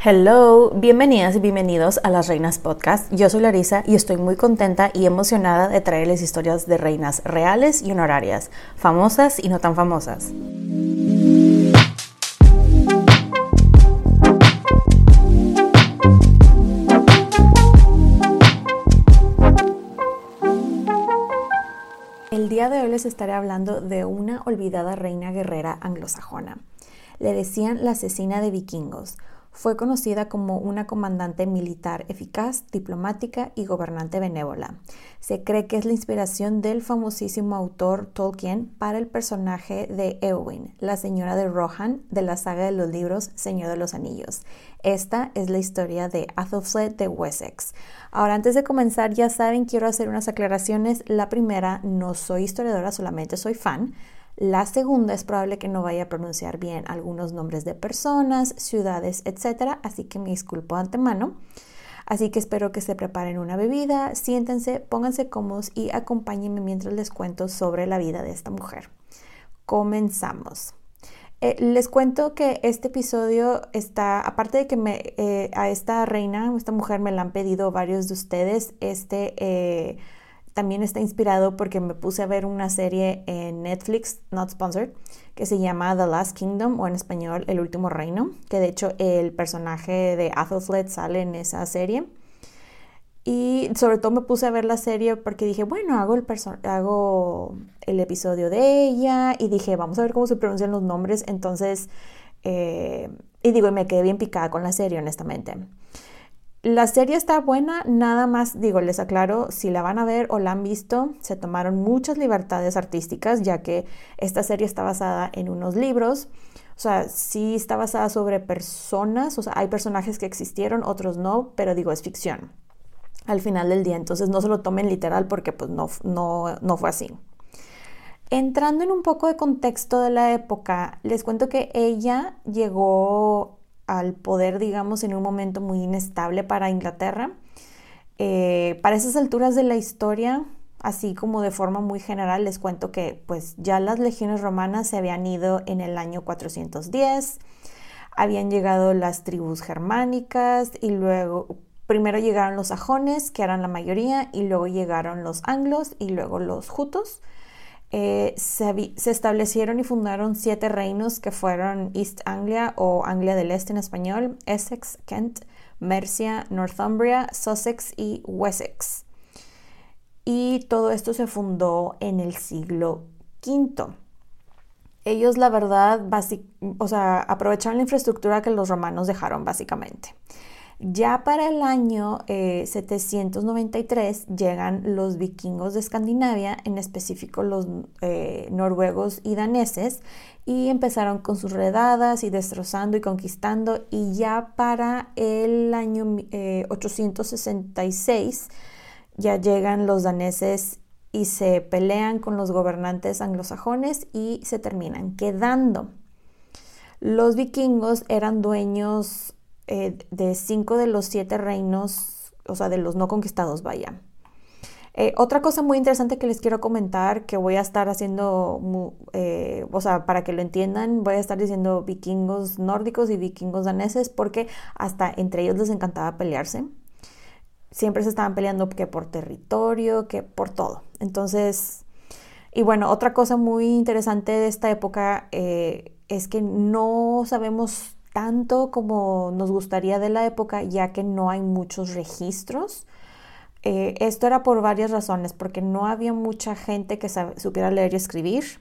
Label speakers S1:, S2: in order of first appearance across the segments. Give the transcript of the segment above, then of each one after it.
S1: Hello, bienvenidas y bienvenidos a Las Reinas Podcast. Yo soy Larisa y estoy muy contenta y emocionada de traerles historias de reinas reales y honorarias, famosas y no tan famosas. El día de hoy les estaré hablando de una olvidada reina guerrera anglosajona. Le decían la asesina de vikingos fue conocida como una comandante militar eficaz, diplomática y gobernante benévola. Se cree que es la inspiración del famosísimo autor Tolkien para el personaje de Eowyn, la señora de Rohan de la saga de los libros Señor de los Anillos. Esta es la historia de Athelflaed de Wessex. Ahora, antes de comenzar, ya saben, quiero hacer unas aclaraciones. La primera, no soy historiadora, solamente soy fan. La segunda es probable que no vaya a pronunciar bien algunos nombres de personas, ciudades, etc. Así que me disculpo antemano. Así que espero que se preparen una bebida, siéntense, pónganse cómodos y acompáñenme mientras les cuento sobre la vida de esta mujer. Comenzamos. Eh, les cuento que este episodio está, aparte de que eh, a esta reina, esta mujer me la han pedido varios de ustedes, este... Eh, también está inspirado porque me puse a ver una serie en Netflix, not sponsored, que se llama The Last Kingdom o en español El Último Reino, que de hecho el personaje de Athelflaed sale en esa serie. Y sobre todo me puse a ver la serie porque dije, bueno, hago el, hago el episodio de ella y dije, vamos a ver cómo se pronuncian los nombres. Entonces, eh, y digo, y me quedé bien picada con la serie, honestamente. La serie está buena, nada más digo, les aclaro, si la van a ver o la han visto, se tomaron muchas libertades artísticas, ya que esta serie está basada en unos libros, o sea, sí está basada sobre personas, o sea, hay personajes que existieron, otros no, pero digo, es ficción al final del día, entonces no se lo tomen literal porque pues no, no, no fue así. Entrando en un poco de contexto de la época, les cuento que ella llegó al poder, digamos, en un momento muy inestable para Inglaterra. Eh, para esas alturas de la historia, así como de forma muy general, les cuento que pues ya las legiones romanas se habían ido en el año 410, habían llegado las tribus germánicas y luego primero llegaron los sajones, que eran la mayoría, y luego llegaron los anglos y luego los jutos. Eh, se, establecieron y fundaron siete reinos que fueron East Anglia o Anglia del Este en español, Essex, Kent, Mercia, Northumbria, Sussex y Wessex. Y todo esto se fundó en el siglo V. Ellos, la verdad, o sea, aprovecharon la infraestructura que los romanos dejaron, básicamente. Ya para el año 793 eh, llegan los vikingos de Escandinavia, en específico los eh, noruegos y daneses, y empezaron con sus redadas y destrozando y conquistando, y ya para el año 866 eh, ya llegan los daneses y se pelean con los gobernantes anglosajones y se terminan quedando. Los vikingos eran dueños eh, de cinco de los siete reinos, o sea, de los no conquistados, vaya. Eh, otra cosa muy interesante que les quiero comentar, que voy a estar haciendo, eh, o sea, para que lo entiendan, voy a estar diciendo vikingos nórdicos y vikingos daneses, porque hasta entre ellos les encantaba pelearse. Siempre se estaban peleando que por territorio, que por todo. Entonces, y bueno, otra cosa muy interesante de esta época es que no sabemos tanto como nos gustaría de la época, ya que no hay muchos registros. Eh, esto era por varias razones, porque no había mucha gente que supiera leer y escribir,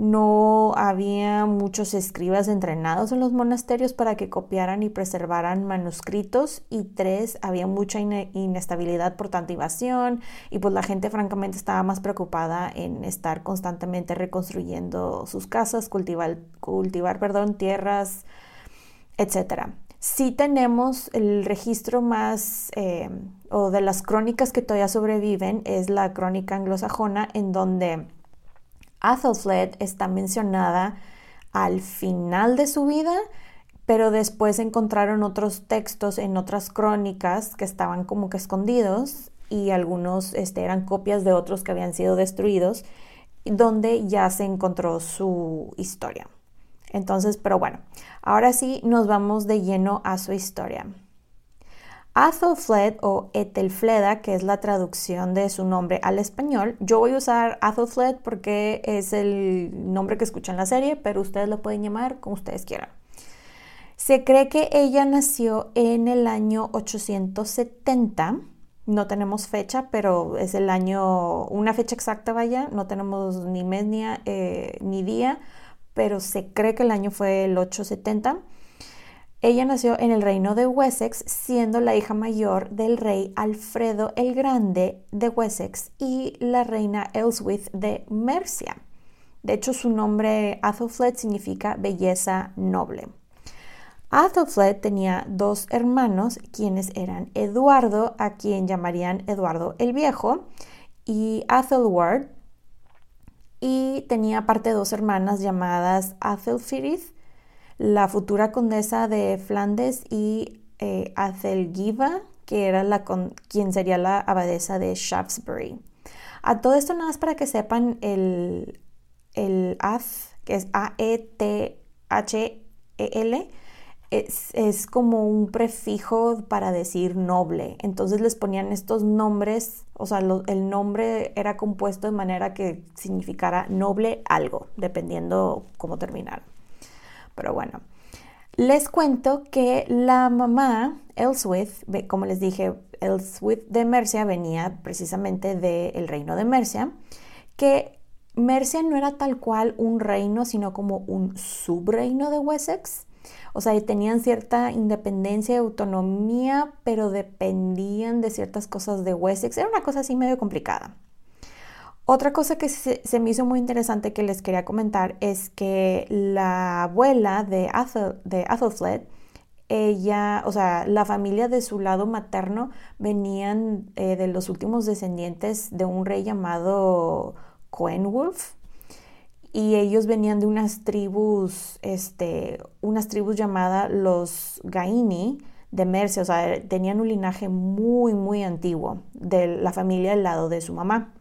S1: no había muchos escribas entrenados en los monasterios para que copiaran y preservaran manuscritos y tres, había mucha inestabilidad por tanta invasión y pues la gente francamente estaba más preocupada en estar constantemente reconstruyendo sus casas, cultivar, cultivar perdón, tierras, etcétera. Sí tenemos el registro más, eh, o de las crónicas que todavía sobreviven, es la crónica anglosajona, en donde Athelflaed está mencionada al final de su vida, pero después encontraron otros textos en otras crónicas que estaban como que escondidos y algunos este, eran copias de otros que habían sido destruidos, donde ya se encontró su historia. Entonces, pero bueno, ahora sí nos vamos de lleno a su historia. Athelfled o Ethelfleda, que es la traducción de su nombre al español. Yo voy a usar Athelfled porque es el nombre que escuchan en la serie, pero ustedes lo pueden llamar como ustedes quieran. Se cree que ella nació en el año 870. No tenemos fecha, pero es el año, una fecha exacta, vaya. No tenemos ni mes ni, eh, ni día pero se cree que el año fue el 870. Ella nació en el reino de Wessex, siendo la hija mayor del rey Alfredo el Grande de Wessex y la reina Elswith de Mercia. De hecho, su nombre Athelflaed significa belleza noble. Athelflaed tenía dos hermanos, quienes eran Eduardo, a quien llamarían Eduardo el Viejo, y Athelward, y tenía aparte dos hermanas llamadas Athelfirith, la futura condesa de Flandes, y eh, que era la quien sería la abadesa de Shaftesbury. A todo esto nada más para que sepan el, el que es A-E-T-H-E-L, es, como un prefijo para decir noble. Entonces les ponían estos nombres, o sea, el nombre era compuesto de manera que significara noble algo, dependiendo cómo terminar. Pero bueno, les cuento que la mamá, Elswith, como les dije, Elswith de Mercia venía precisamente del reino de Mercia, que Mercia no era tal cual un reino, sino como un subreino de Wessex o sea, tenían cierta independencia y autonomía, pero dependían de ciertas cosas de Wessex. Era una cosa así medio complicada. Otra cosa que se, me hizo muy interesante que les quería comentar es que la abuela de, Athelflaed, ella, o sea, la familia de su lado materno venían eh, de los últimos descendientes de un rey llamado Coenwulf y ellos venían de unas tribus, este, unas tribus llamadas los Gaini de Mercia, o sea, tenían un linaje muy, muy antiguo de la familia del lado de su mamá.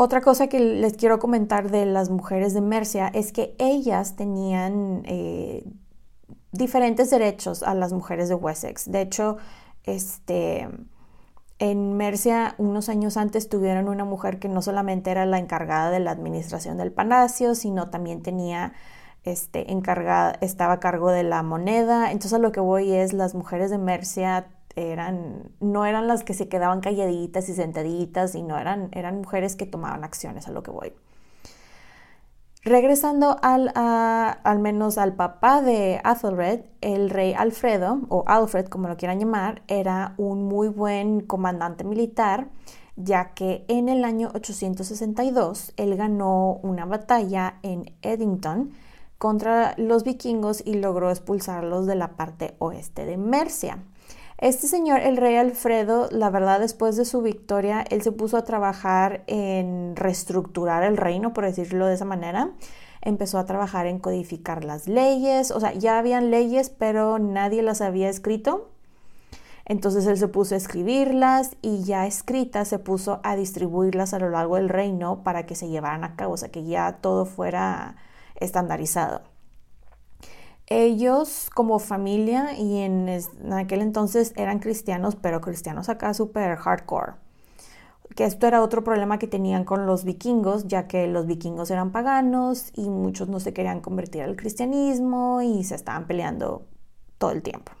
S1: Otra cosa que les quiero comentar de las mujeres de Mercia es que ellas tenían eh, diferentes derechos a las mujeres de Wessex. De hecho, este, en Mercia, unos años antes, tuvieron una mujer que no solamente era la encargada de la administración del palacio, sino también tenía este, encargada, estaba a cargo de la moneda. Entonces, a lo que voy es, las mujeres de Mercia eran, no eran las que se quedaban calladitas y sentaditas, sino eran, eran mujeres que tomaban acciones, a lo que voy. Regresando al, al menos al papá de Athelred, el rey Alfredo, o Alfred como lo quieran llamar, era un muy buen comandante militar, ya que en el año 862 él ganó una batalla en Eddington contra los vikingos y logró expulsarlos de la parte oeste de Mercia. Este señor, el rey Alfredo, la verdad, después de su victoria, él se puso a trabajar en reestructurar el reino, por decirlo de esa manera. empezó a trabajar en codificar las leyes, o sea, ya habían leyes, pero nadie las había escrito. Entonces él se puso a escribirlas y ya escritas se puso a distribuirlas a lo largo del reino para que se llevaran a cabo, o sea, que ya todo fuera estandarizado. Ellos como familia y en, aquel entonces eran cristianos, pero cristianos acá súper hardcore que esto era otro problema que tenían con los vikingos, ya que los vikingos eran paganos y muchos no se querían convertir al cristianismo y se estaban peleando todo el tiempo.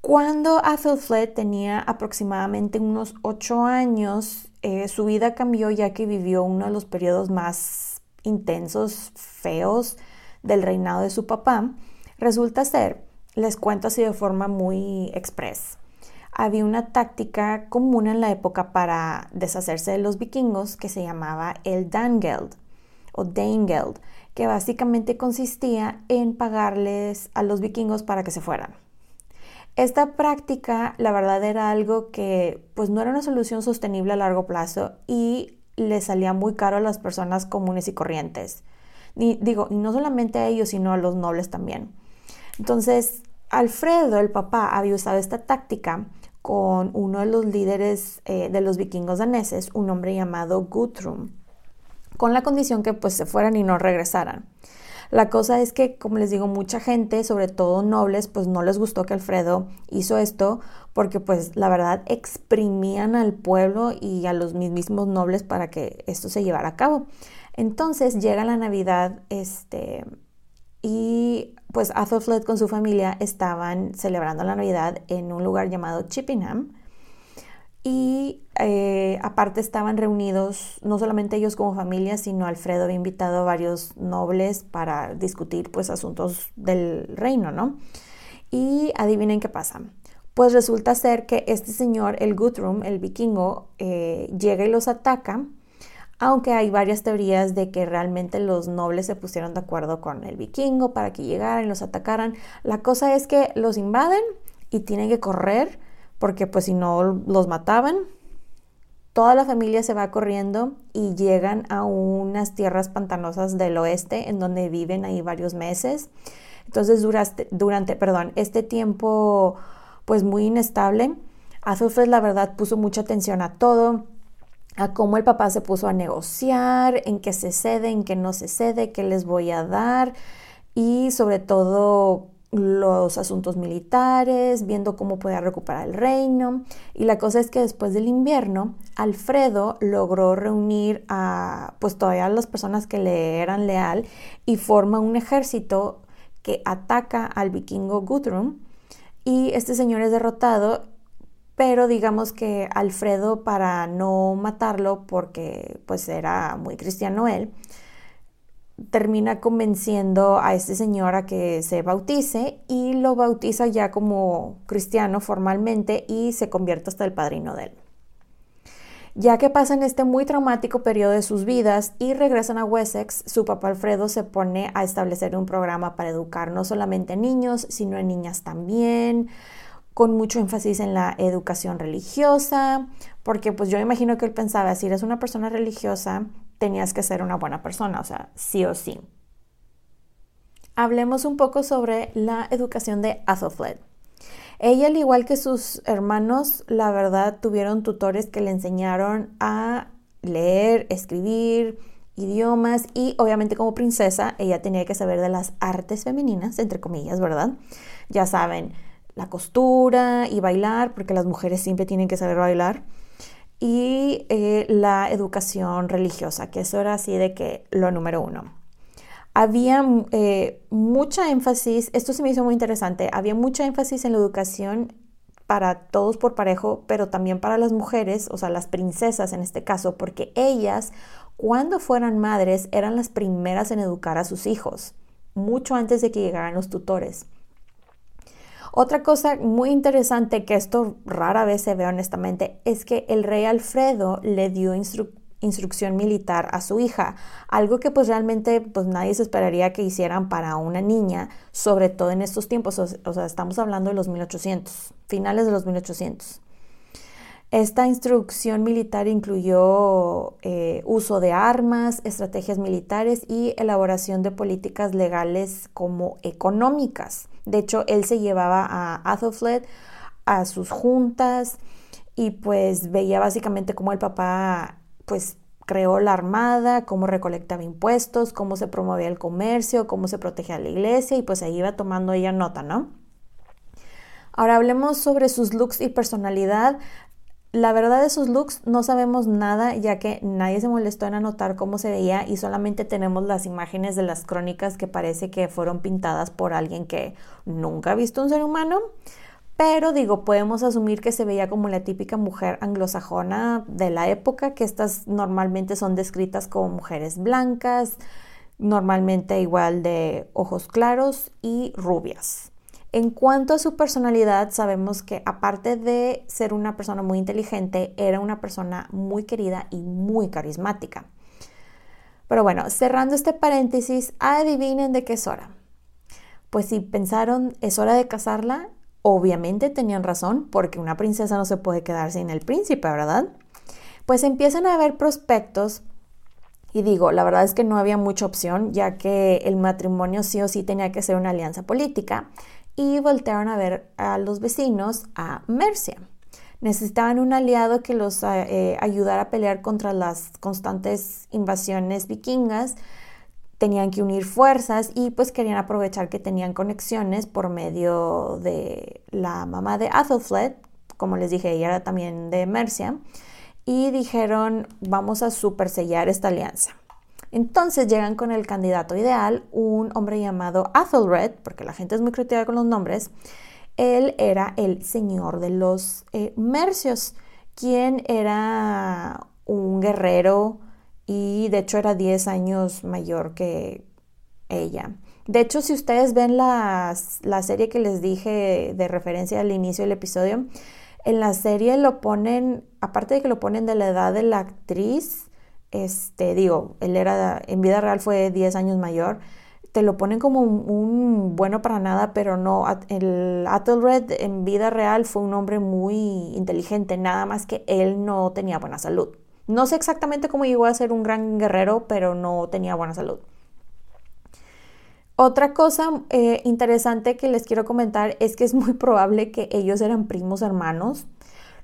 S1: Cuando Athelflaed tenía aproximadamente unos ocho años, eh, su vida cambió ya que vivió uno de los periodos más intensos, feos del reinado de su papá. Resulta ser, les cuento así de forma muy express, había una táctica común en la época para deshacerse de los vikingos que se llamaba el Dangeld o Dangeld, que básicamente consistía en pagarles a los vikingos para que se fueran. Esta práctica, la verdad, era algo que pues no era una solución sostenible a largo plazo y le salía muy caro a las personas comunes y corrientes. Ni, digo, y no solamente a ellos, sino a los nobles también. Entonces, Alfredo, el papá, había usado esta táctica con uno de los líderes eh, de los vikingos daneses, un hombre llamado Guthrum, con la condición que pues se fueran y no regresaran. La cosa es que, como les digo, mucha gente, sobre todo nobles, pues no les gustó que Alfredo hizo esto porque pues la verdad exprimían al pueblo y a los mismos nobles para que esto se llevara a cabo. Entonces llega la Navidad, este, y pues con su familia estaban celebrando la Navidad en un lugar llamado Chippenham. Y eh, aparte estaban reunidos no solamente ellos como familia, sino Alfredo había invitado a varios nobles para discutir pues asuntos del reino, ¿no? Y adivinen qué pasa. Pues resulta ser que este señor, el Guthrum, el vikingo, eh, llega y los ataca aunque hay varias teorías de que realmente los nobles se pusieron de acuerdo con el vikingo para que llegaran y los atacaran. La cosa es que los invaden y tienen que correr porque pues si no los mataban. Toda la familia se va corriendo y llegan a unas tierras pantanosas del oeste en donde viven ahí varios meses. Entonces durante, durante perdón, este tiempo pues muy inestable, Azufres la verdad puso mucha atención a todo a cómo el papá se puso a negociar, en qué se cede, en qué no se cede, qué les voy a dar y sobre todo los asuntos militares, viendo cómo podía recuperar el reino. Y la cosa es que después del invierno, Alfredo logró reunir a pues todavía las personas que le eran leal y forma un ejército que ataca al vikingo Guthrum y este señor es derrotado pero digamos que Alfredo para no matarlo porque pues era muy cristiano él, termina convenciendo a este señor a que se bautice y lo bautiza ya como cristiano formalmente y se convierte hasta el padrino de él. Ya que pasan este muy traumático periodo de sus vidas y regresan a Wessex, su papá Alfredo se pone a establecer un programa para educar no solamente niños, sino a niñas también, con mucho énfasis en la educación religiosa, porque pues yo imagino que él pensaba, si eres una persona religiosa, tenías que ser una buena persona, o sea, sí o sí. Hablemos un poco sobre la educación de Athelflaed. Ella, al igual que sus hermanos, la verdad, tuvieron tutores que le enseñaron a leer, escribir, idiomas y obviamente como princesa ella tenía que saber de las artes femeninas, entre comillas, ¿verdad? Ya saben, la costura y bailar, porque las mujeres siempre tienen que saber bailar, y eh, la educación religiosa, que eso era así de que lo número uno. Había eh, mucha énfasis, esto se me hizo muy interesante, había mucha énfasis en la educación para todos por parejo, pero también para las mujeres, o sea, las princesas en este caso, porque ellas, cuando fueran madres, eran las primeras en educar a sus hijos, mucho antes de que llegaran los tutores. Otra cosa muy interesante que esto rara vez se ve honestamente es que el rey Alfredo le dio instrucción militar a su hija, algo que pues realmente pues nadie se esperaría que hicieran para una niña, sobre todo en estos tiempos, o, sea, estamos hablando de los 1800, finales de los 1800. Esta instrucción militar incluyó eh, uso de armas, estrategias militares y elaboración de políticas legales como económicas. De hecho, él se llevaba a Athelflaed a sus juntas y pues veía básicamente cómo el papá pues creó la armada, cómo recolectaba impuestos, cómo se promovía el comercio, cómo se protegía la iglesia y pues ahí iba tomando ella nota, ¿no? Ahora hablemos sobre sus looks y personalidad. La verdad de sus looks no sabemos nada ya que nadie se molestó en anotar cómo se veía y solamente tenemos las imágenes de las crónicas que parece que fueron pintadas por alguien que nunca ha visto un ser humano. Pero digo, podemos asumir que se veía como la típica mujer anglosajona de la época, que estas normalmente son descritas como mujeres blancas, normalmente igual de ojos claros y rubias. En cuanto a su personalidad, sabemos que aparte de ser una persona muy inteligente, era una persona muy querida y muy carismática. Pero bueno, cerrando este paréntesis, adivinen de qué es hora. Pues si pensaron es hora de casarla, obviamente tenían razón, porque una princesa no se puede quedar sin el príncipe, ¿verdad? Pues empiezan a haber prospectos y digo, la verdad es que no había mucha opción, ya que el matrimonio sí o sí tenía que ser una alianza política y voltearon a ver a los vecinos a Mercia. Necesitaban un aliado que los eh, ayudara a pelear contra las constantes invasiones vikingas. Tenían que unir fuerzas y pues querían aprovechar que tenían conexiones por medio de la mamá de Athelflaed, como les dije, ella era también de Mercia, y dijeron, vamos a supersellar esta alianza. Entonces llegan con el candidato ideal, un hombre llamado Athelred, porque la gente es muy creativa con los nombres. Él era el señor de los eh, Mercios, quien era un guerrero y de hecho era 10 años mayor que ella. De hecho, si ustedes ven la serie que les dije de referencia al inicio del episodio, en la serie lo ponen, aparte de que lo ponen de la edad de la actriz, este, digo, él era, en vida real fue 10 años mayor, te lo ponen como un, bueno para nada, pero no, el Athelred en vida real fue un hombre muy inteligente, nada más que él no tenía buena salud. No sé exactamente cómo llegó a ser un gran guerrero, pero no tenía buena salud. Otra cosa eh, interesante que les quiero comentar es que es muy probable que ellos eran primos hermanos.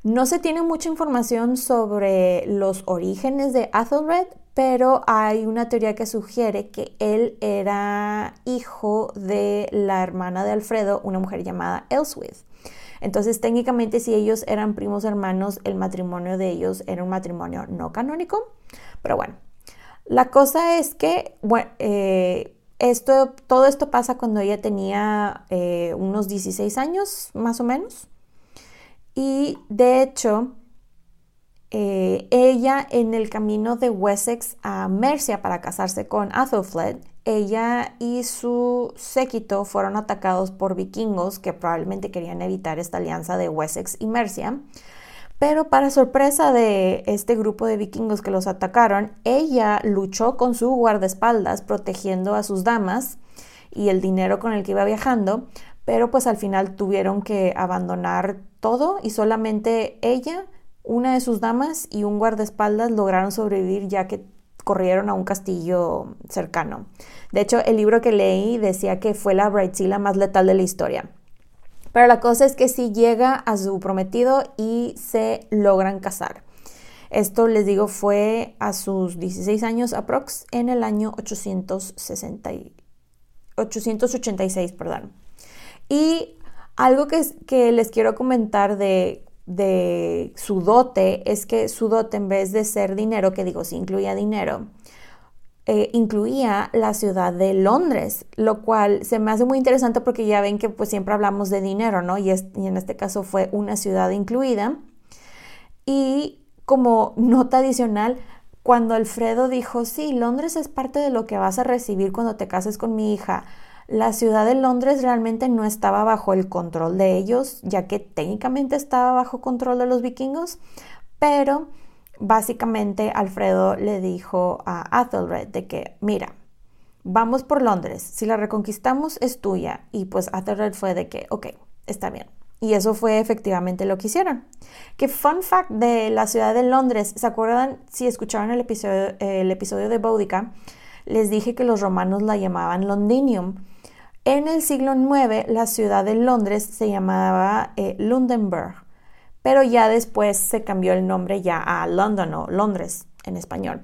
S1: No se tiene mucha información sobre los orígenes de Athelred, pero hay una teoría que sugiere que él era hijo de la hermana de Alfredo, una mujer llamada Elswith. Entonces, técnicamente, si ellos eran primos hermanos, el matrimonio de ellos era un matrimonio no canónico. Pero bueno, la cosa es que, eh, esto, todo esto pasa cuando ella tenía eh, unos 16 años, más o menos. Y de hecho, eh, ella en el camino de Wessex a Mercia para casarse con Athelflaed, ella y su séquito fueron atacados por vikingos que probablemente querían evitar esta alianza de Wessex y Mercia. Pero para sorpresa de este grupo de vikingos que los atacaron, ella luchó con su guardaespaldas protegiendo a sus damas y el dinero con el que iba viajando, pero pues al final tuvieron que abandonar todo y solamente ella, una de sus damas y un guardaespaldas lograron sobrevivir ya que corrieron a un castillo cercano. De hecho, el libro que leí decía que fue la Bridezilla más letal de la historia. Pero la cosa es que sí llega a su prometido y se logran casar. Esto, les digo, fue a sus 16 años aprox en el año 860, 886. Perdón. Y algo que, les quiero comentar de, su dote es que su dote en vez de ser dinero, que digo, sí incluía dinero, eh, incluía la ciudad de Londres, lo cual se me hace muy interesante porque ya ven que pues siempre hablamos de dinero, ¿no? Y en este caso fue una ciudad incluida. Y como nota adicional, cuando Alfredo dijo, sí, Londres es parte de lo que vas a recibir cuando te cases con mi hija, la ciudad de Londres realmente no estaba bajo el control de ellos, ya que técnicamente estaba bajo control de los vikingos, pero básicamente Alfredo le dijo a Athelred de que, mira, vamos por Londres, si la reconquistamos es tuya. Y pues Athelred fue de que, ok, está bien. Y eso fue efectivamente lo que hicieron. Que fun fact de la ciudad de Londres, ¿se acuerdan si escucharon el episodio, el episodio de Boudica? Les dije que los romanos la llamaban Londinium. En el siglo IX la ciudad de Londres se llamaba eh, pero ya después se cambió el nombre ya a London o Londres en español.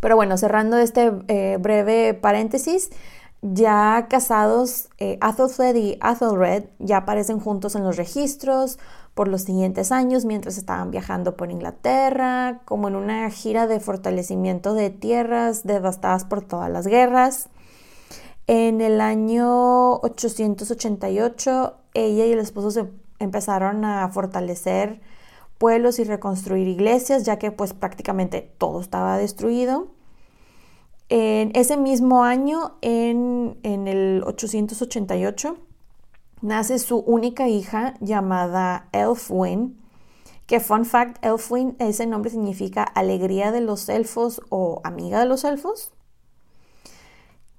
S1: Pero bueno, cerrando este eh, breve paréntesis, ya casados, eh, y Athelred ya aparecen juntos en los registros por los siguientes años mientras estaban viajando por Inglaterra, como en una gira de fortalecimiento de tierras devastadas por todas las guerras. En el año 888, ella y el esposo se empezaron a fortalecer pueblos y reconstruir iglesias, ya que pues prácticamente todo estaba destruido. En ese mismo año, en, el 888, nace su única hija llamada Elfwin, que fun fact, Elfwin, ese nombre significa alegría de los elfos o amiga de los elfos.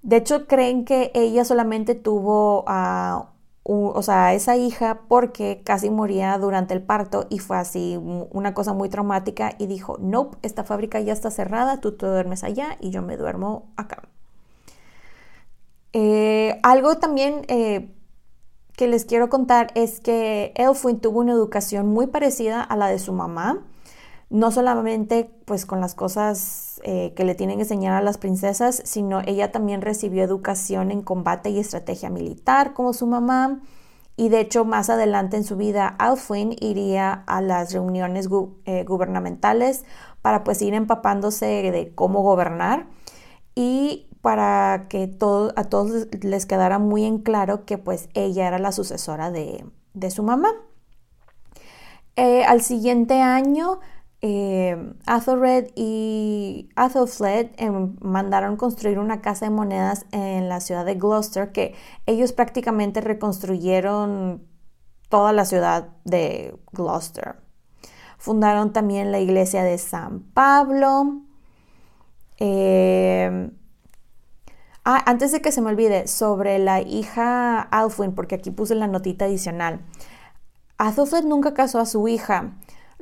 S1: De hecho, creen que ella solamente tuvo a o sea, esa hija porque casi moría durante el parto y fue así una cosa muy traumática y dijo, nope, esta fábrica ya está cerrada, tú te duermes allá y yo me duermo acá. Eh, algo también eh, que les quiero contar es que Elfwin tuvo una educación muy parecida a la de su mamá no solamente pues con las cosas eh, que le tienen que enseñar a las princesas, sino ella también recibió educación en combate y estrategia militar como su mamá. Y de hecho, más adelante en su vida, Alfwin iría a las reuniones eh, gubernamentales para pues ir empapándose de cómo gobernar y para que a todos les quedara muy en claro que pues ella era la sucesora de, su mamá. Eh, al siguiente año eh, Athelred y Athelflaed em, mandaron construir una casa de monedas en la ciudad de Gloucester que ellos prácticamente reconstruyeron toda la ciudad de Gloucester. Fundaron también la iglesia de San Pablo. Em, ah, antes de que se me olvide, sobre la hija Alfwin, porque aquí puse la notita adicional. Athelflaed nunca casó a su hija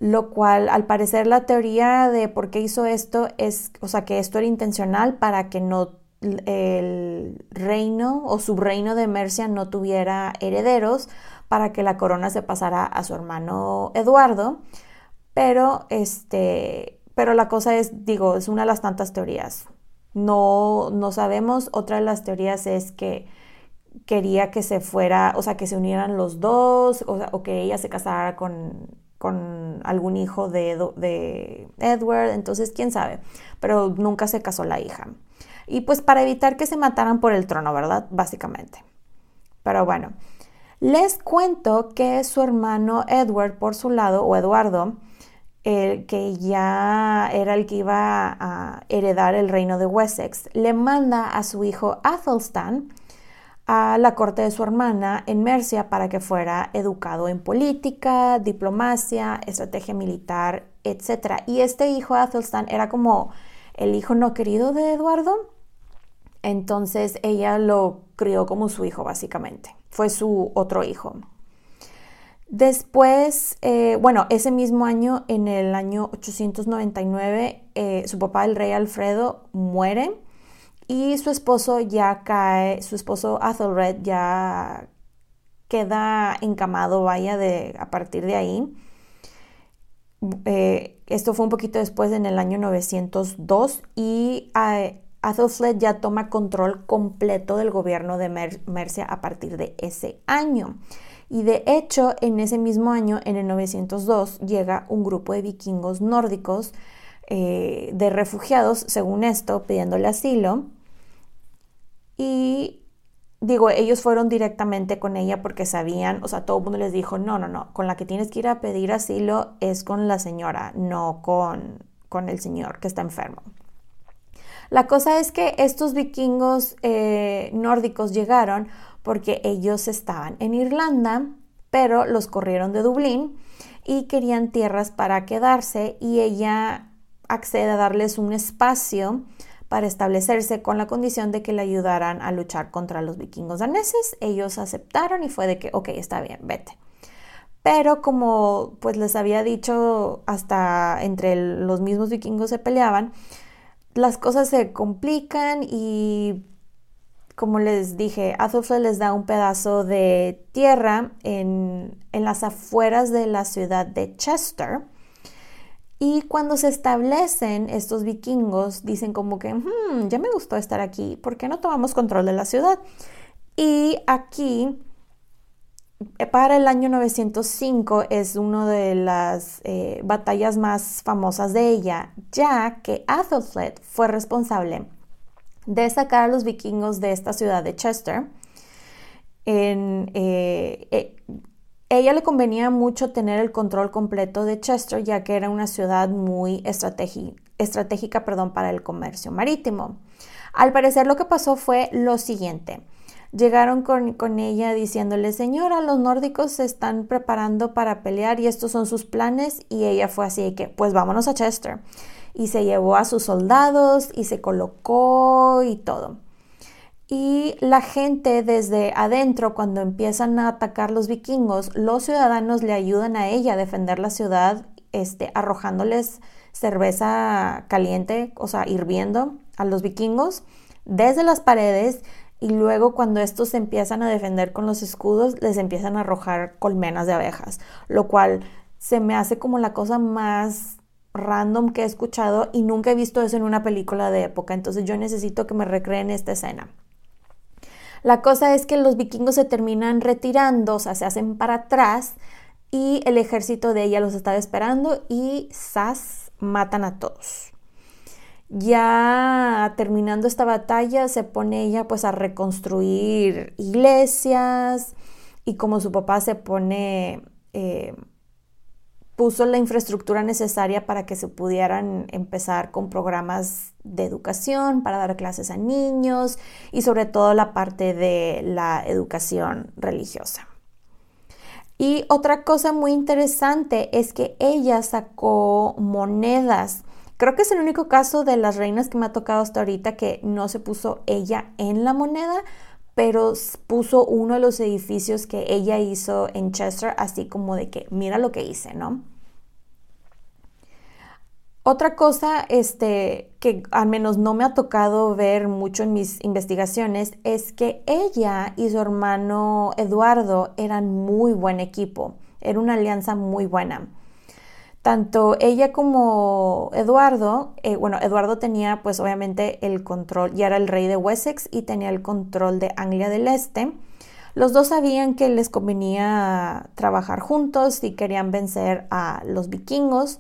S1: lo cual al parecer la teoría de por qué hizo esto es, o sea, que esto era intencional para que no el reino o su reino de Mercia no tuviera herederos para que la corona se pasara a su hermano Eduardo, pero este, pero la cosa es, digo, es una de las tantas teorías. No, no sabemos. Otra de las teorías es que quería que se fuera, o sea, que se unieran los dos, o que ella se casara con con algún hijo de, Edward, entonces quién sabe, pero nunca se casó la hija. Y pues para evitar que se mataran por el trono, ¿verdad? Básicamente. Pero bueno, les cuento que su hermano Edward, por su lado, o Eduardo, el que ya era el que iba a heredar el reino de Wessex, le manda a su hijo Athelstan a la corte de su hermana en Mercia para que fuera educado en política, diplomacia, estrategia militar, etc. Y este hijo Athelstan era como el hijo no querido de Eduardo, entonces ella lo crió como su hijo básicamente, fue su otro hijo. Después, eh, bueno, ese mismo año, en el año 899, eh, su papá, el rey Alfredo, muere y su esposo ya cae, su esposo Athelred ya queda encamado, vaya, de, a partir de ahí. Eh, esto fue un poquito después, en el año 902, y eh, Athelflaed ya toma control completo del gobierno de Mercia a partir de ese año. Y de hecho, en ese mismo año, en el 902, llega un grupo de vikingos nórdicos eh, de refugiados, según esto, pidiéndole asilo y digo, ellos fueron directamente con ella porque sabían, o sea, todo el mundo les dijo, no, no, no, con la que tienes que ir a pedir asilo es con la señora, no con, con el señor que está enfermo. La cosa es que estos vikingos eh, nórdicos llegaron porque ellos estaban en Irlanda, pero los corrieron de Dublín y querían tierras para quedarse y ella accede a darles un espacio para establecerse con la condición de que le ayudaran a luchar contra los vikingos daneses. Ellos aceptaron y fue de que, ok, está bien, vete. Pero como pues les había dicho, hasta entre los mismos vikingos se peleaban, las cosas se complican y como les dije, Athelflaed les da un pedazo de tierra en, las afueras de la ciudad de Chester. Y cuando se establecen estos vikingos, dicen como que, hmm, ya me gustó estar aquí, ¿por qué no tomamos control de la ciudad? Y aquí eh, para el año 905 es una de las eh, batallas más famosas de ella, ya que Athelflaed fue responsable de sacar a los vikingos de esta ciudad de Chester. Eh, ella le convenía mucho tener el control completo de Chester, ya que era una ciudad muy estratégica perdón, para el comercio marítimo. Al parecer lo que pasó fue lo siguiente llegaron con, ella diciéndole, señora, los nórdicos se están preparando para pelear y estos son sus planes y ella fue así que, pues vámonos a Chester. Y se llevó a sus soldados y se colocó y todo. Y la gente desde adentro, cuando empiezan a atacar los vikingos, los ciudadanos le ayudan a ella a defender la ciudad, este, arrojándoles cerveza caliente, o sea, hirviendo a los vikingos desde las paredes y luego cuando estos se empiezan a defender con los escudos, les empiezan a arrojar colmenas de abejas, lo cual se me hace como la cosa más random que he escuchado y nunca he visto eso en una película de época, entonces yo necesito que me recreen esta escena. La cosa es que los vikingos se terminan retirando, o sea, se hacen para atrás y el ejército de ella los estaba esperando y ¡zas! matan a todos. Ya terminando esta batalla se pone ella pues a reconstruir iglesias y como su papá se pone, eh, puso la infraestructura necesaria para que se pudieran empezar con programas de educación, para dar clases a niños y sobre todo la parte de la educación religiosa. Y otra cosa muy interesante es que ella sacó monedas Creo que es el único caso de las reinas que me ha tocado hasta ahorita que no se puso ella en la moneda, pero puso uno de los edificios que ella hizo en Chester, así como de que mira lo que hice, ¿no? Otra cosa este, que al menos no me ha tocado ver mucho en mis investigaciones es que ella y su hermano Eduardo eran muy buen equipo, era una alianza muy buena tanto ella como Eduardo, eh, bueno, Eduardo tenía pues obviamente el control, ya era el rey de Wessex y tenía el control de Anglia del Este. Los dos sabían que les convenía trabajar juntos y querían vencer a los vikingos.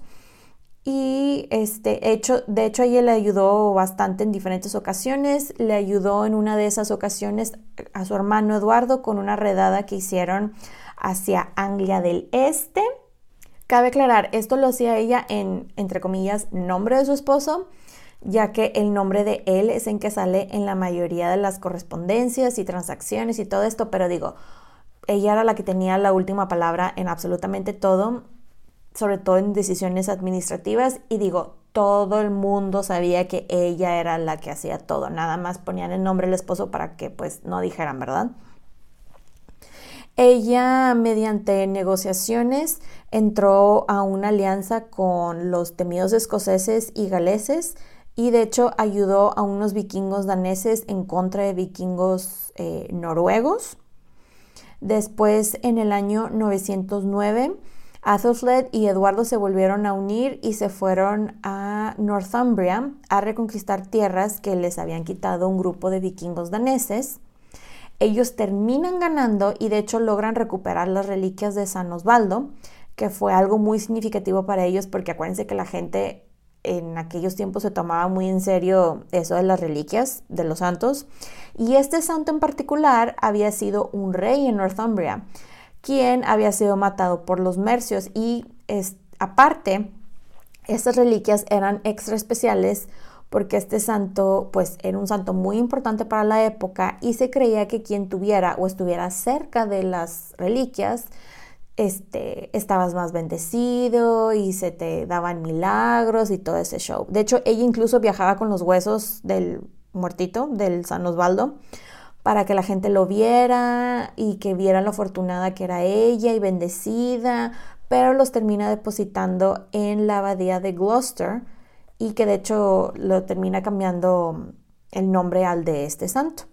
S1: Y este, hecho, de hecho, ella le ayudó bastante en diferentes ocasiones. Le ayudó en una de esas ocasiones a su hermano Eduardo con una redada que hicieron hacia Anglia del Este Cabe aclarar, esto lo hacía ella en, entre comillas, nombre de su esposo, ya que el nombre de él es en que sale en la mayoría de las correspondencias y transacciones y todo esto, pero digo, ella era la que tenía la última palabra en absolutamente todo, sobre todo en decisiones administrativas, y digo, todo el mundo sabía que ella era la que hacía todo, nada más ponían el nombre del esposo para que pues no dijeran, ¿verdad? Ella, mediante negociaciones, entró a una alianza con los temidos escoceses y galeses y de hecho ayudó a unos vikingos daneses en contra de vikingos eh, noruegos. Después, en el año 909, Athelflaed y Eduardo se volvieron a unir y se fueron a Northumbria a reconquistar tierras que les habían quitado un grupo de vikingos daneses. Ellos terminan ganando y de hecho logran recuperar las reliquias de San Osvaldo, que fue algo muy significativo para ellos porque acuérdense que la gente en aquellos tiempos se tomaba muy en serio eso de las reliquias de los santos. Y este santo en particular había sido un rey en Northumbria, quien había sido matado por los mercios y aparte, estas reliquias eran extra especiales porque este santo pues era un santo muy importante para la época y se creía que quien tuviera o estuviera cerca de las reliquias este, estabas más bendecido y se te daban milagros y todo ese show. De hecho, ella incluso viajaba con los huesos del muertito, del San Osvaldo, para que la gente lo viera y que vieran lo afortunada que era ella y bendecida, pero los termina depositando en la abadía de Gloucester y que de hecho lo termina cambiando el nombre al de este santo.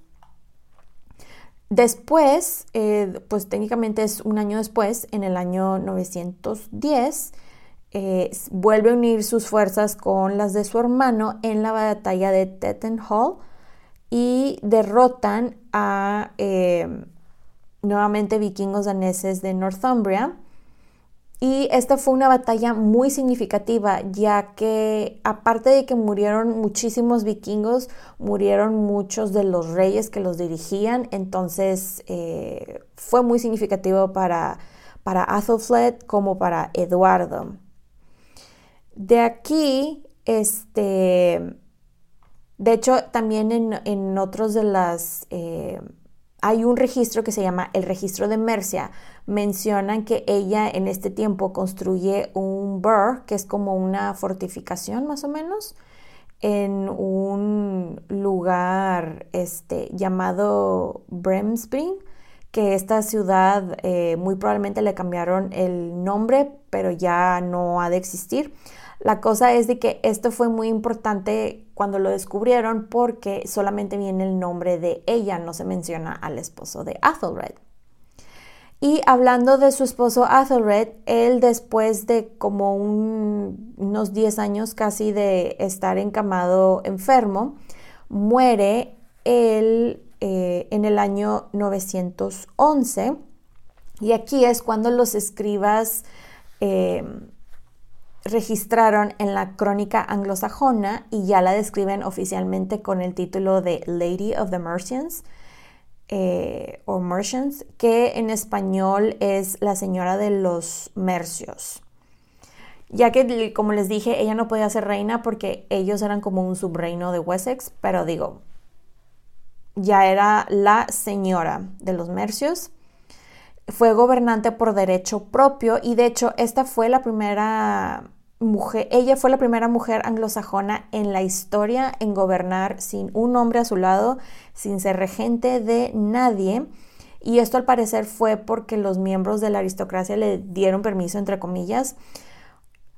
S1: Después, eh, pues técnicamente es un año después, en el año 910, eh, vuelve a unir sus fuerzas con las de su hermano en la batalla de Tettenhall y derrotan a eh, nuevamente vikingos daneses de Northumbria y esta fue una batalla muy significativa, ya que aparte de que murieron muchísimos vikingos, murieron muchos de los reyes que los dirigían, entonces eh, fue muy significativo para, para Athelflaed como para Eduardo. De aquí, este, de hecho, también en, otros de las... Eh, hay un registro que se llama el registro de Mercia. Mencionan que ella en este tiempo construye un burr, que es como una fortificación más o menos, en un lugar este, llamado Bremsbring, que esta ciudad eh, muy probablemente le cambiaron el nombre, pero ya no ha de existir. La cosa es de que esto fue muy importante cuando lo descubrieron porque solamente viene el nombre de ella, no se menciona al esposo de Athelred. Y hablando de su esposo Athelred, él después de como unos 10 años casi de estar encamado enfermo, muere él, eh, en el año 911. Y aquí es cuando los escribas eh, registraron en la crónica anglosajona y ya la describen oficialmente con el título de Lady of the Mercians eh, o Merchants, que en español es la señora de los mercios. Ya que, como les dije, ella no podía ser reina porque ellos eran como un subreino de Wessex, pero digo, ya era la señora de los mercios fue gobernante por derecho propio y de hecho esta fue la primera mujer, ella fue la primera mujer anglosajona en la historia en gobernar sin un hombre a su lado, sin ser regente de nadie. Y esto al parecer fue porque los miembros de la aristocracia le dieron permiso, entre comillas,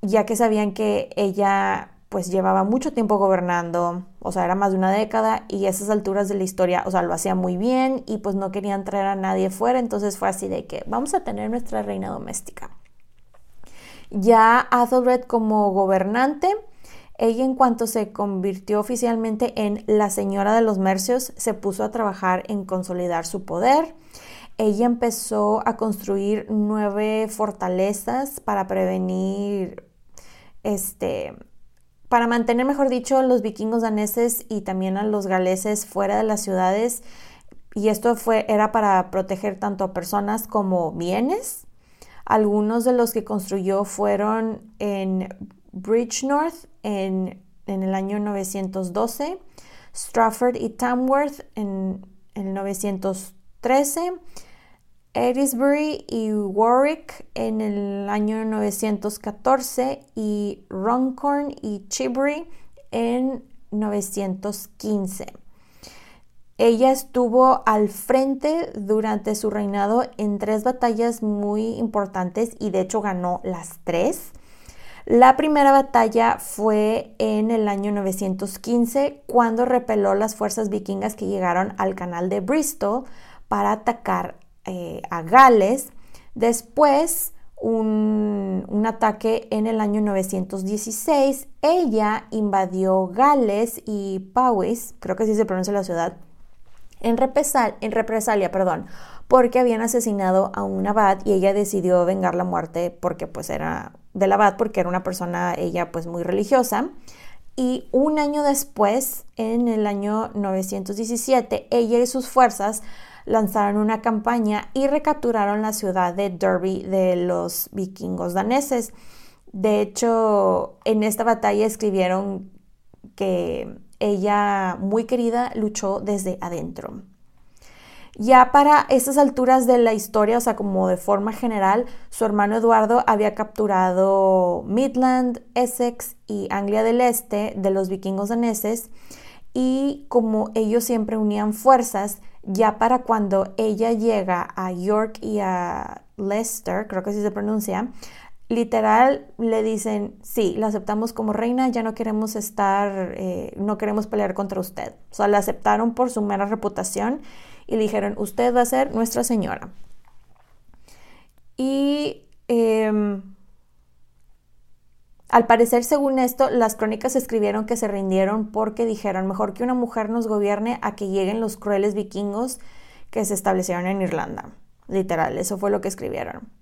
S1: ya que sabían que ella pues llevaba mucho tiempo gobernando, o sea, era más de una década y a esas alturas de la historia, o sea, lo hacía muy bien y pues no querían traer a nadie fuera, entonces fue así de que vamos a tener nuestra reina doméstica. Ya Athelred como gobernante, ella en cuanto se convirtió oficialmente en la señora de los mercios, se puso a trabajar en consolidar su poder. Ella empezó a construir nueve fortalezas para prevenir este para mantener, mejor dicho, los vikingos daneses y también a los galeses fuera de las ciudades. Y esto fue, era para proteger tanto a personas como bienes. Algunos de los que construyó fueron en Bridgenorth en, en el año 912, Strafford y Tamworth en, el 913, Edisbury y Warwick en el año 914 y Runcorn y Chibbury en 915. Ella estuvo al frente durante su reinado en tres batallas muy importantes y de hecho ganó las tres. La primera batalla fue en el año 915 cuando repeló las fuerzas vikingas que llegaron al canal de Bristol para atacar eh, a Gales. Después, un, un, ataque en el año 916, ella invadió Gales y Powys, creo que así se pronuncia la ciudad, en, en represalia, perdón, porque habían asesinado a un abad y ella decidió vengar la muerte porque pues era del abad, porque era una persona, ella pues muy religiosa. Y un año después, en el año 917, ella y sus fuerzas lanzaron una campaña y recapturaron la ciudad de Derby de los vikingos daneses. De hecho, en esta batalla escribieron que ella, muy querida, luchó desde adentro. Ya para estas alturas de la historia, o sea, como de forma general, su hermano Eduardo había capturado Midland, Essex y Anglia del Este de los vikingos daneses y como ellos siempre unían fuerzas, ya para cuando ella llega a York y a Leicester, creo que así se pronuncia, literal le dicen, sí, la aceptamos como reina, ya no queremos estar, eh, no queremos pelear contra usted. O sea, la aceptaron por su mera reputación y le dijeron, usted va a ser nuestra señora. Y em, al parecer, según esto, las crónicas escribieron que se rindieron porque dijeron, mejor que una mujer nos gobierne a que lleguen los crueles vikingos que se establecieron en Irlanda. Literal, eso fue lo que escribieron.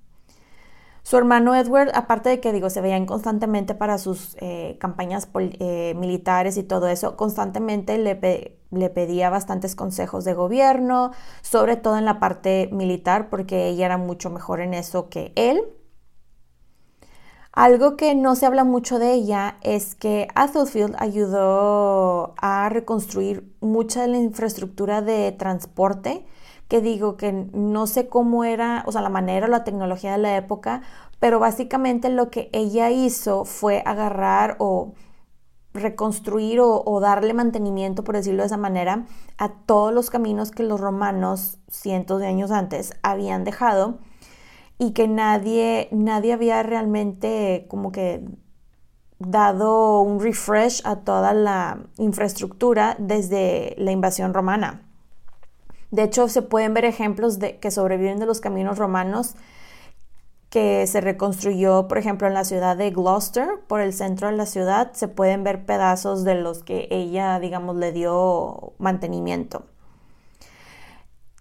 S1: Su hermano Edward, aparte de que digo, se veían constantemente para sus eh, campañas eh, militares y todo eso, constantemente le, le, pedía bastantes consejos de gobierno, sobre todo en la parte militar, porque ella era mucho mejor en eso que él. Algo que no se habla mucho de ella es que Athelfield ayudó a reconstruir mucha de la infraestructura de transporte, que digo que no sé cómo era, o sea, la manera o la tecnología de la época, pero básicamente lo que ella hizo fue agarrar o reconstruir o, o, darle mantenimiento, por decirlo de esa manera, a todos los caminos que los romanos cientos de años antes habían dejado y que nadie, nadie había realmente como que dado un refresh a toda la infraestructura desde la invasión romana. De hecho, se pueden ver ejemplos de que sobreviven de los caminos romanos que se reconstruyó, por ejemplo, en la ciudad de Gloucester, por el centro de la ciudad, se pueden ver pedazos de los que ella, digamos, le dio mantenimiento.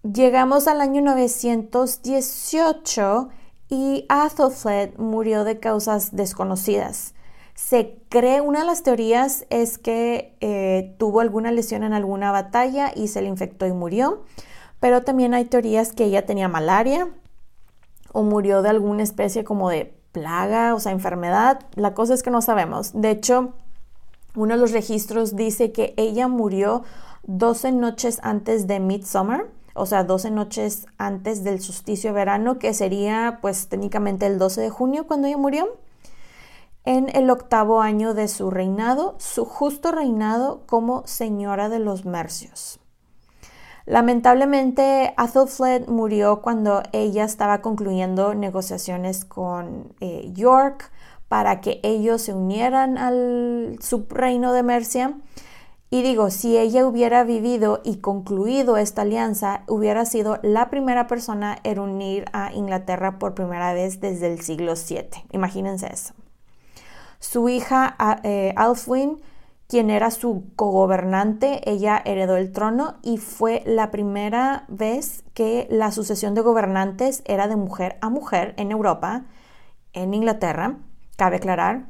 S1: Llegamos al año 918 y Athelflaed murió de causas desconocidas. Se cree, una de las teorías es que eh, tuvo alguna lesión en alguna batalla y se le infectó y murió, pero también hay teorías que ella tenía malaria o murió de alguna especie como de plaga, o sea, enfermedad. La cosa es que no sabemos. De hecho, uno de los registros dice que ella murió 12 noches antes de Midsummer o sea, 12 noches antes del solsticio de verano, que sería pues técnicamente el 12 de junio cuando ella murió, en el octavo año de su reinado, su justo reinado como señora de los Mercios. Lamentablemente, Athelflaed murió cuando ella estaba concluyendo negociaciones con eh, York para que ellos se unieran al subreino de Mercia y digo, si ella hubiera vivido y concluido esta alianza, hubiera sido la primera persona en unir a Inglaterra por primera vez desde el siglo VII. Imagínense eso. Su hija eh, Alfwin, quien era su cogobernante, ella heredó el trono y fue la primera vez que la sucesión de gobernantes era de mujer a mujer en Europa, en Inglaterra, cabe aclarar.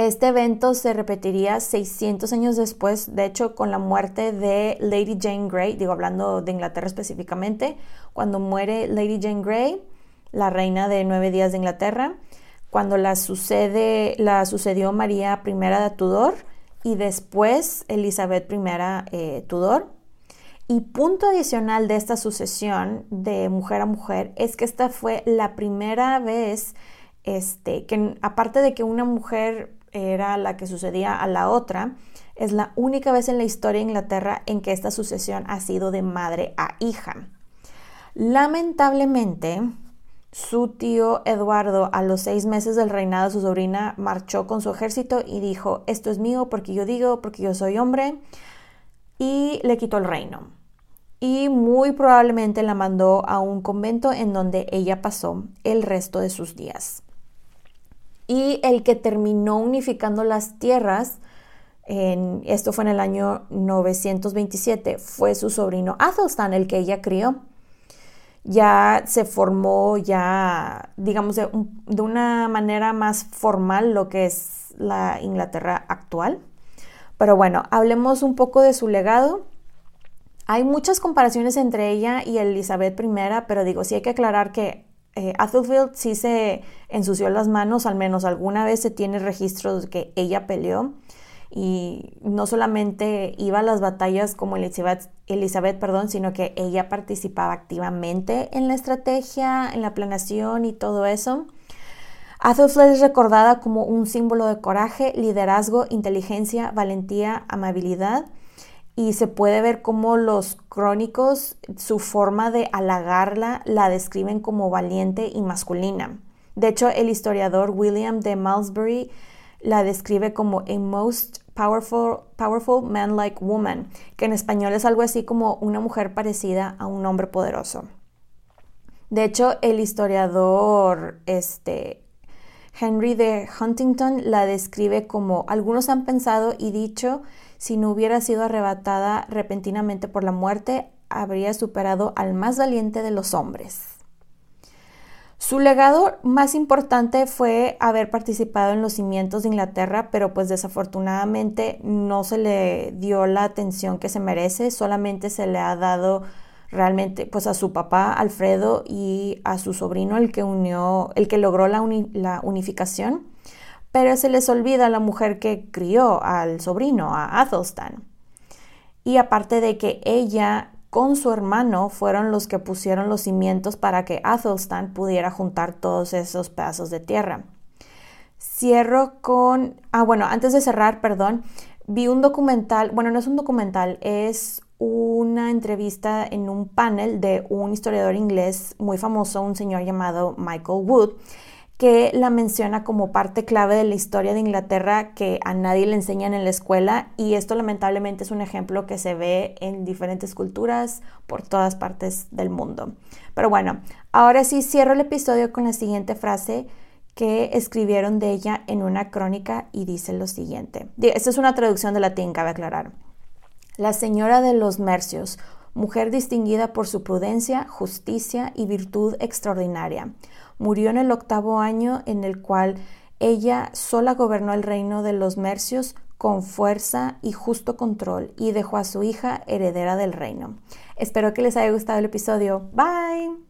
S1: Este evento se repetiría 600 años después, de hecho, con la muerte de Lady Jane Grey, digo hablando de Inglaterra específicamente, cuando muere Lady Jane Grey, la reina de nueve días de Inglaterra, cuando la, sucede, la sucedió María I de Tudor y después Elizabeth I eh, Tudor. Y punto adicional de esta sucesión de mujer a mujer es que esta fue la primera vez este, que aparte de que una mujer era la que sucedía a la otra, es la única vez en la historia de Inglaterra en que esta sucesión ha sido de madre a hija. Lamentablemente, su tío Eduardo, a los seis meses del reinado de su sobrina, marchó con su ejército y dijo, esto es mío porque yo digo, porque yo soy hombre, y le quitó el reino. Y muy probablemente la mandó a un convento en donde ella pasó el resto de sus días y el que terminó unificando las tierras, en, esto fue en el año 927, fue su sobrino Athelstan, el que ella crió. Ya se formó, ya, digamos, de, una manera más formal lo que es la Inglaterra actual. Pero bueno, hablemos un poco de su legado. Hay muchas comparaciones entre ella y Elizabeth I, pero digo, sí hay que aclarar que eh, Athelfield sí se ensució las manos, al menos alguna vez se tiene registros de que ella peleó y no solamente iba a las batallas como Elizabeth, Elizabeth perdón, sino que ella participaba activamente en la estrategia, en la planeación y todo eso. Athelfield es recordada como un símbolo de coraje, liderazgo, inteligencia, valentía, amabilidad y se puede ver cómo los crónicos, su forma de halagarla, la describen como valiente y masculina. De hecho, el historiador William de Malmesbury la describe como a most powerful, powerful man-like woman, que en español es algo así como una mujer parecida a un hombre poderoso. De hecho, el historiador este, Henry de Huntington la describe como algunos han pensado y dicho si no hubiera sido arrebatada repentinamente por la muerte, habría superado al más valiente de los hombres. Su legado más importante fue haber participado en los cimientos de Inglaterra, pero pues desafortunadamente no se le dio la atención que se merece, solamente se le ha dado realmente pues a su papá Alfredo y a su sobrino el que unió, el que logró la, unificación pero se les olvida la mujer que crió al sobrino, a Athelstan. Y aparte de que ella con su hermano fueron los que pusieron los cimientos para que Athelstan pudiera juntar todos esos pedazos de tierra. Cierro con... Ah, bueno, antes de cerrar, perdón, vi un documental, bueno, no es un documental, es una entrevista en un panel de un historiador inglés muy famoso, un señor llamado Michael Wood, que la menciona como parte clave de la historia de Inglaterra que a nadie le enseñan en la escuela y esto lamentablemente es un ejemplo que se ve en diferentes culturas por todas partes del mundo. Pero bueno, ahora sí cierro el episodio con la siguiente frase que escribieron de ella en una crónica y dice lo siguiente. Esta es una traducción de latín, cabe aclarar. La señora de los Mercios, mujer distinguida por su prudencia, justicia y virtud extraordinaria Murió en el octavo año en el cual ella sola gobernó el reino de los Mercios con fuerza y justo control y dejó a su hija heredera del reino. Espero que les haya gustado el episodio. Bye.